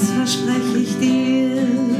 das verspreche ich dir.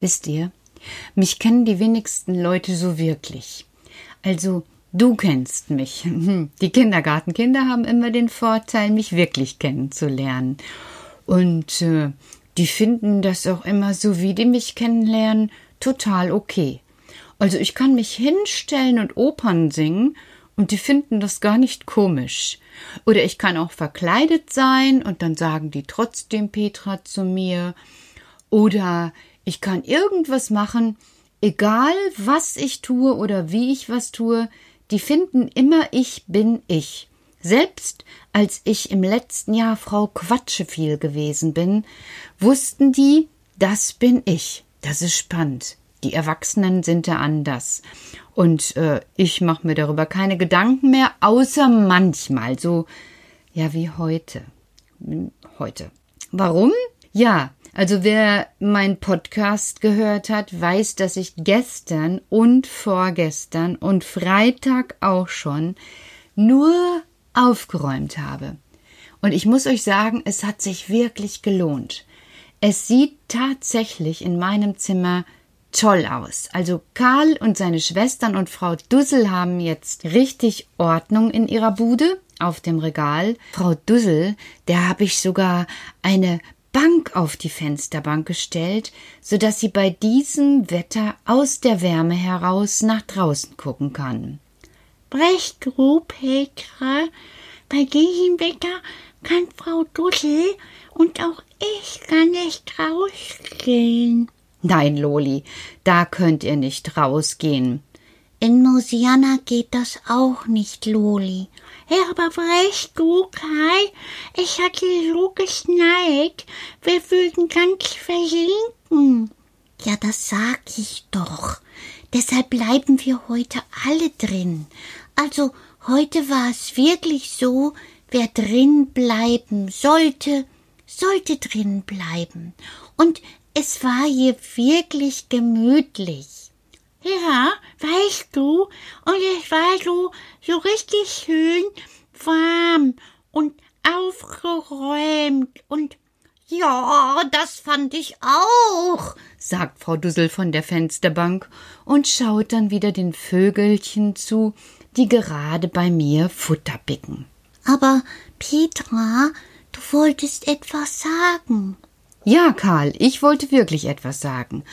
Wisst ihr, mich kennen die wenigsten Leute so wirklich. Also, du kennst mich. Die Kindergartenkinder haben immer den Vorteil, mich wirklich kennenzulernen. Und äh, die finden das auch immer so, wie die mich kennenlernen, total okay. Also ich kann mich hinstellen und Opern singen, und die finden das gar nicht komisch. Oder ich kann auch verkleidet sein, und dann sagen die trotzdem Petra zu mir, oder ich kann irgendwas machen, egal was ich tue oder wie ich was tue, die finden immer ich bin ich. Selbst als ich im letzten Jahr Frau Quatscheviel gewesen bin, wussten die, das bin ich. Das ist spannend. Die Erwachsenen sind da anders. Und äh, ich mache mir darüber keine Gedanken mehr, außer manchmal, so ja wie heute. Heute. Warum? Ja, also wer mein Podcast gehört hat, weiß, dass ich gestern und vorgestern und Freitag auch schon nur aufgeräumt habe. Und ich muss euch sagen, es hat sich wirklich gelohnt. Es sieht tatsächlich in meinem Zimmer toll aus. Also Karl und seine Schwestern und Frau Dussel haben jetzt richtig Ordnung in ihrer Bude auf dem Regal. Frau Dussel, der habe ich sogar eine Bank auf die Fensterbank gestellt, so dass sie bei diesem Wetter aus der Wärme heraus nach draußen gucken kann. Recht gut, Petra. Bei diesem Wetter kann Frau Dussel und auch ich kann nicht rausgehen. Nein, Loli, da könnt ihr nicht rausgehen. In Mosiana geht das auch nicht, Loli. Ja, aber weißt du, Kai, ich hatte so geschneit, wir würden ganz versinken. Ja, das sag ich doch. Deshalb bleiben wir heute alle drin. Also, heute war es wirklich so, wer drin bleiben sollte, sollte drin bleiben. Und es war hier wirklich gemütlich. Ja, weißt du, und es war so, so richtig schön warm und aufgeräumt und ja, das fand ich auch, sagt Frau Dussel von der Fensterbank und schaut dann wieder den Vögelchen zu, die gerade bei mir Futter picken. Aber Petra, du wolltest etwas sagen. Ja, Karl, ich wollte wirklich etwas sagen.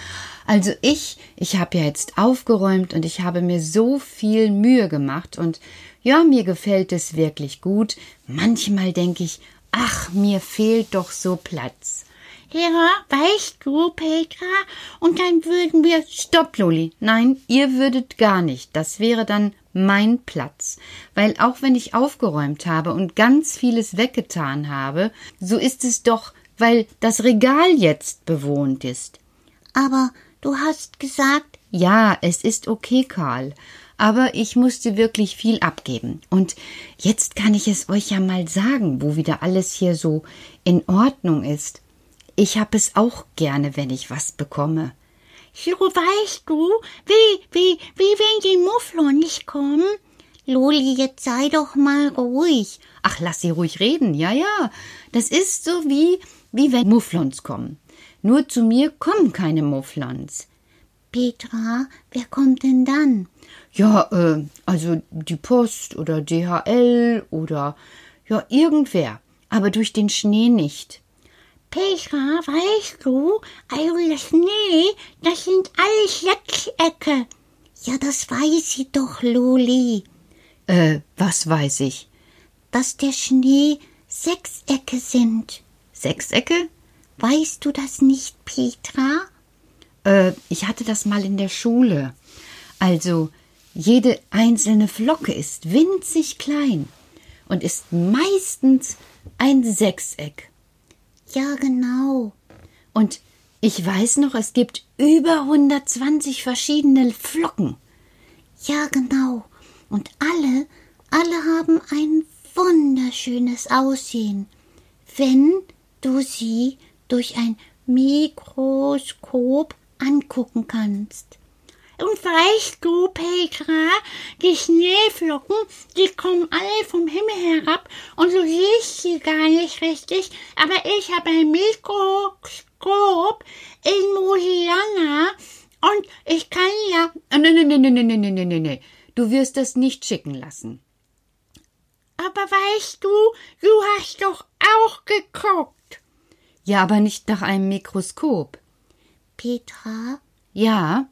Also ich, ich habe ja jetzt aufgeräumt und ich habe mir so viel Mühe gemacht und ja, mir gefällt es wirklich gut. Manchmal denke ich, ach, mir fehlt doch so Platz. Ja, weißt du, Petra, und dann würden wir. Stopp, Loli. Nein, ihr würdet gar nicht. Das wäre dann mein Platz. Weil auch wenn ich aufgeräumt habe und ganz vieles weggetan habe, so ist es doch weil das Regal jetzt bewohnt ist. Aber du hast gesagt. Ja, es ist okay, Karl. Aber ich musste wirklich viel abgeben. Und jetzt kann ich es euch ja mal sagen, wo wieder alles hier so in Ordnung ist. Ich hab es auch gerne, wenn ich was bekomme. So weißt du, wie, wie, wie wenn die Mufflons kommen? Loli, jetzt sei doch mal ruhig. Ach, lass sie ruhig reden, ja, ja. Das ist so wie, wie wenn Mufflons kommen. Nur zu mir kommen keine Mufflons. Petra, wer kommt denn dann? Ja, äh, also die Post oder DHL oder ja, irgendwer, aber durch den Schnee nicht. Petra, weißt du, also der Schnee, das sind alles Sechsecke. Ja, das weiß ich doch, Loli. Äh, was weiß ich? Dass der Schnee Sechsecke sind. Sechsecke? Weißt du das nicht, Petra? Äh, ich hatte das mal in der Schule. Also, jede einzelne Flocke ist winzig klein und ist meistens ein Sechseck. Ja, genau. Und ich weiß noch, es gibt über 120 verschiedene Flocken. Ja, genau. Und alle, alle haben ein wunderschönes Aussehen, wenn du sie durch ein Mikroskop angucken kannst. Und weißt du, Petra, die Schneeflocken, die kommen alle vom Himmel herab und du siehst sie gar nicht richtig, aber ich habe ein Mikroskop in Mosiana und ich kann ja. Nein, nein, nein, nein, nein, nein, nein, nein, nein. Du wirst das nicht schicken lassen. Aber weißt du, du hast doch auch geguckt. Ja, aber nicht nach einem Mikroskop. Petra? Ja?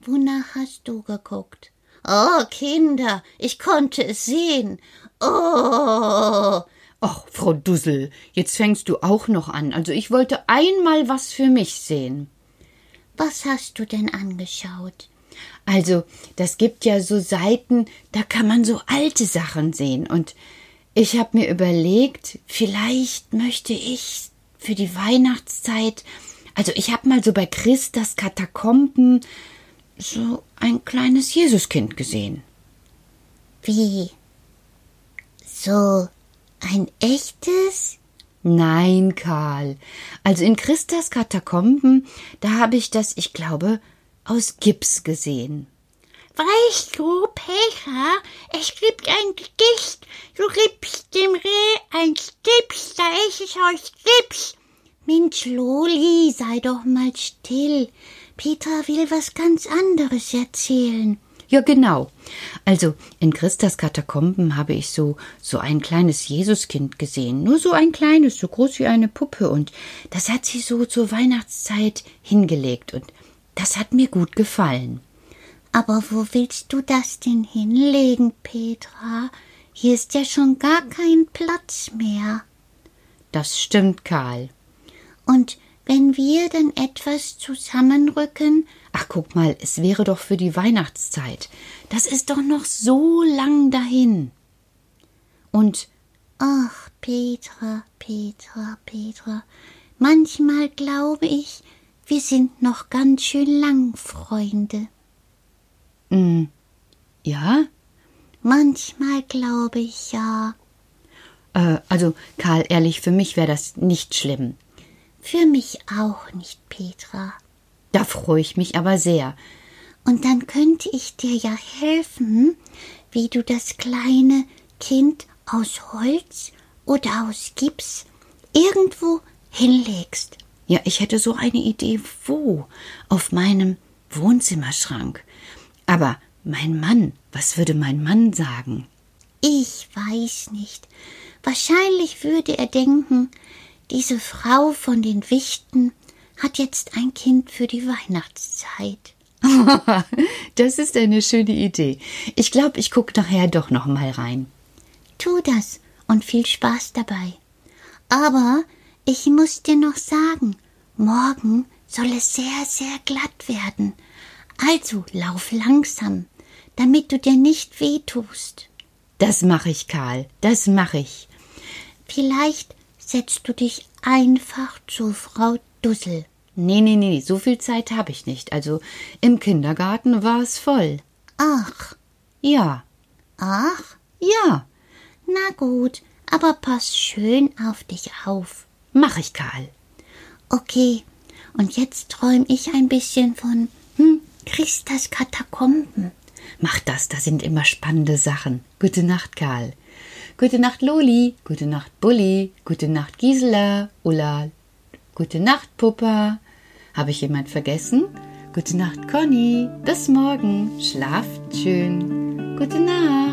Wonach hast du geguckt? Oh, Kinder, ich konnte es sehen. Oh. Ach, Frau Dussel, jetzt fängst du auch noch an. Also ich wollte einmal was für mich sehen. Was hast du denn angeschaut? Also, das gibt ja so Seiten, da kann man so alte Sachen sehen. Und ich habe mir überlegt, vielleicht möchte ich für die Weihnachtszeit, also ich habe mal so bei Christas Katakomben so ein kleines Jesuskind gesehen. Wie? So ein echtes? Nein, Karl. Also in Christas Katakomben, da habe ich das, ich glaube, aus Gips gesehen. Weißt du, Petra, es gibt ein Gedicht. Du gibst dem Reh ein Gips, da ist es aus Gips. Mensch, Loli, sei doch mal still. Petra will was ganz anderes erzählen. Ja, genau. Also in Christas Katakomben habe ich so so ein kleines Jesuskind gesehen, nur so ein kleines, so groß wie eine Puppe und das hat sie so zur Weihnachtszeit hingelegt und das hat mir gut gefallen. Aber wo willst du das denn hinlegen, Petra? Hier ist ja schon gar kein Platz mehr. Das stimmt, Karl. Und wenn wir dann etwas zusammenrücken, Ach, guck mal, es wäre doch für die Weihnachtszeit. Das ist doch noch so lang dahin. Und ach, Petra, Petra, Petra, manchmal glaube ich, wir sind noch ganz schön lang Freunde. mm, ja, Manchmal glaube ich ja. äh, also Karl, ehrlich, für mich wäre das nicht schlimm. Für mich auch nicht, Petra. Da freue ich mich aber sehr. Und dann könnte ich dir ja helfen, wie du das kleine Kind aus Holz oder aus Gips irgendwo hinlegst. Ja, ich hätte so eine Idee, wo? Auf meinem Wohnzimmerschrank. Aber mein Mann, was würde mein Mann sagen? Ich weiß nicht. Wahrscheinlich würde er denken, diese Frau von den Wichten hat jetzt ein Kind für die Weihnachtszeit. das ist eine schöne Idee. Ich glaube, ich gucke nachher doch noch mal rein. Tu das und viel Spaß dabei. Aber ich muss dir noch sagen, morgen soll es sehr, sehr glatt werden. Also lauf langsam, damit du dir nicht wehtust. Das mache ich, Karl. Das mache ich. Vielleicht setzt du dich einfach zu Frau Dussel. Nee, nee, nee, so viel Zeit habe ich nicht. Also im Kindergarten war es voll. Ach, Ja, ach, ja, na gut, aber pass schön auf dich auf. Mach ich, Karl. Okay, und jetzt träum ich ein bisschen von hm, Christas Katakomben. Mach das, da sind immer spannende Sachen. Gute Nacht, Karl. Gute Nacht, Loli. Gute Nacht, Bulli. Gute Nacht, Gisela. Ulla. Gute Nacht, Puppa. Habe ich jemand vergessen? Gute Nacht, Conny. Bis morgen. Schlaft schön. Gute Nacht.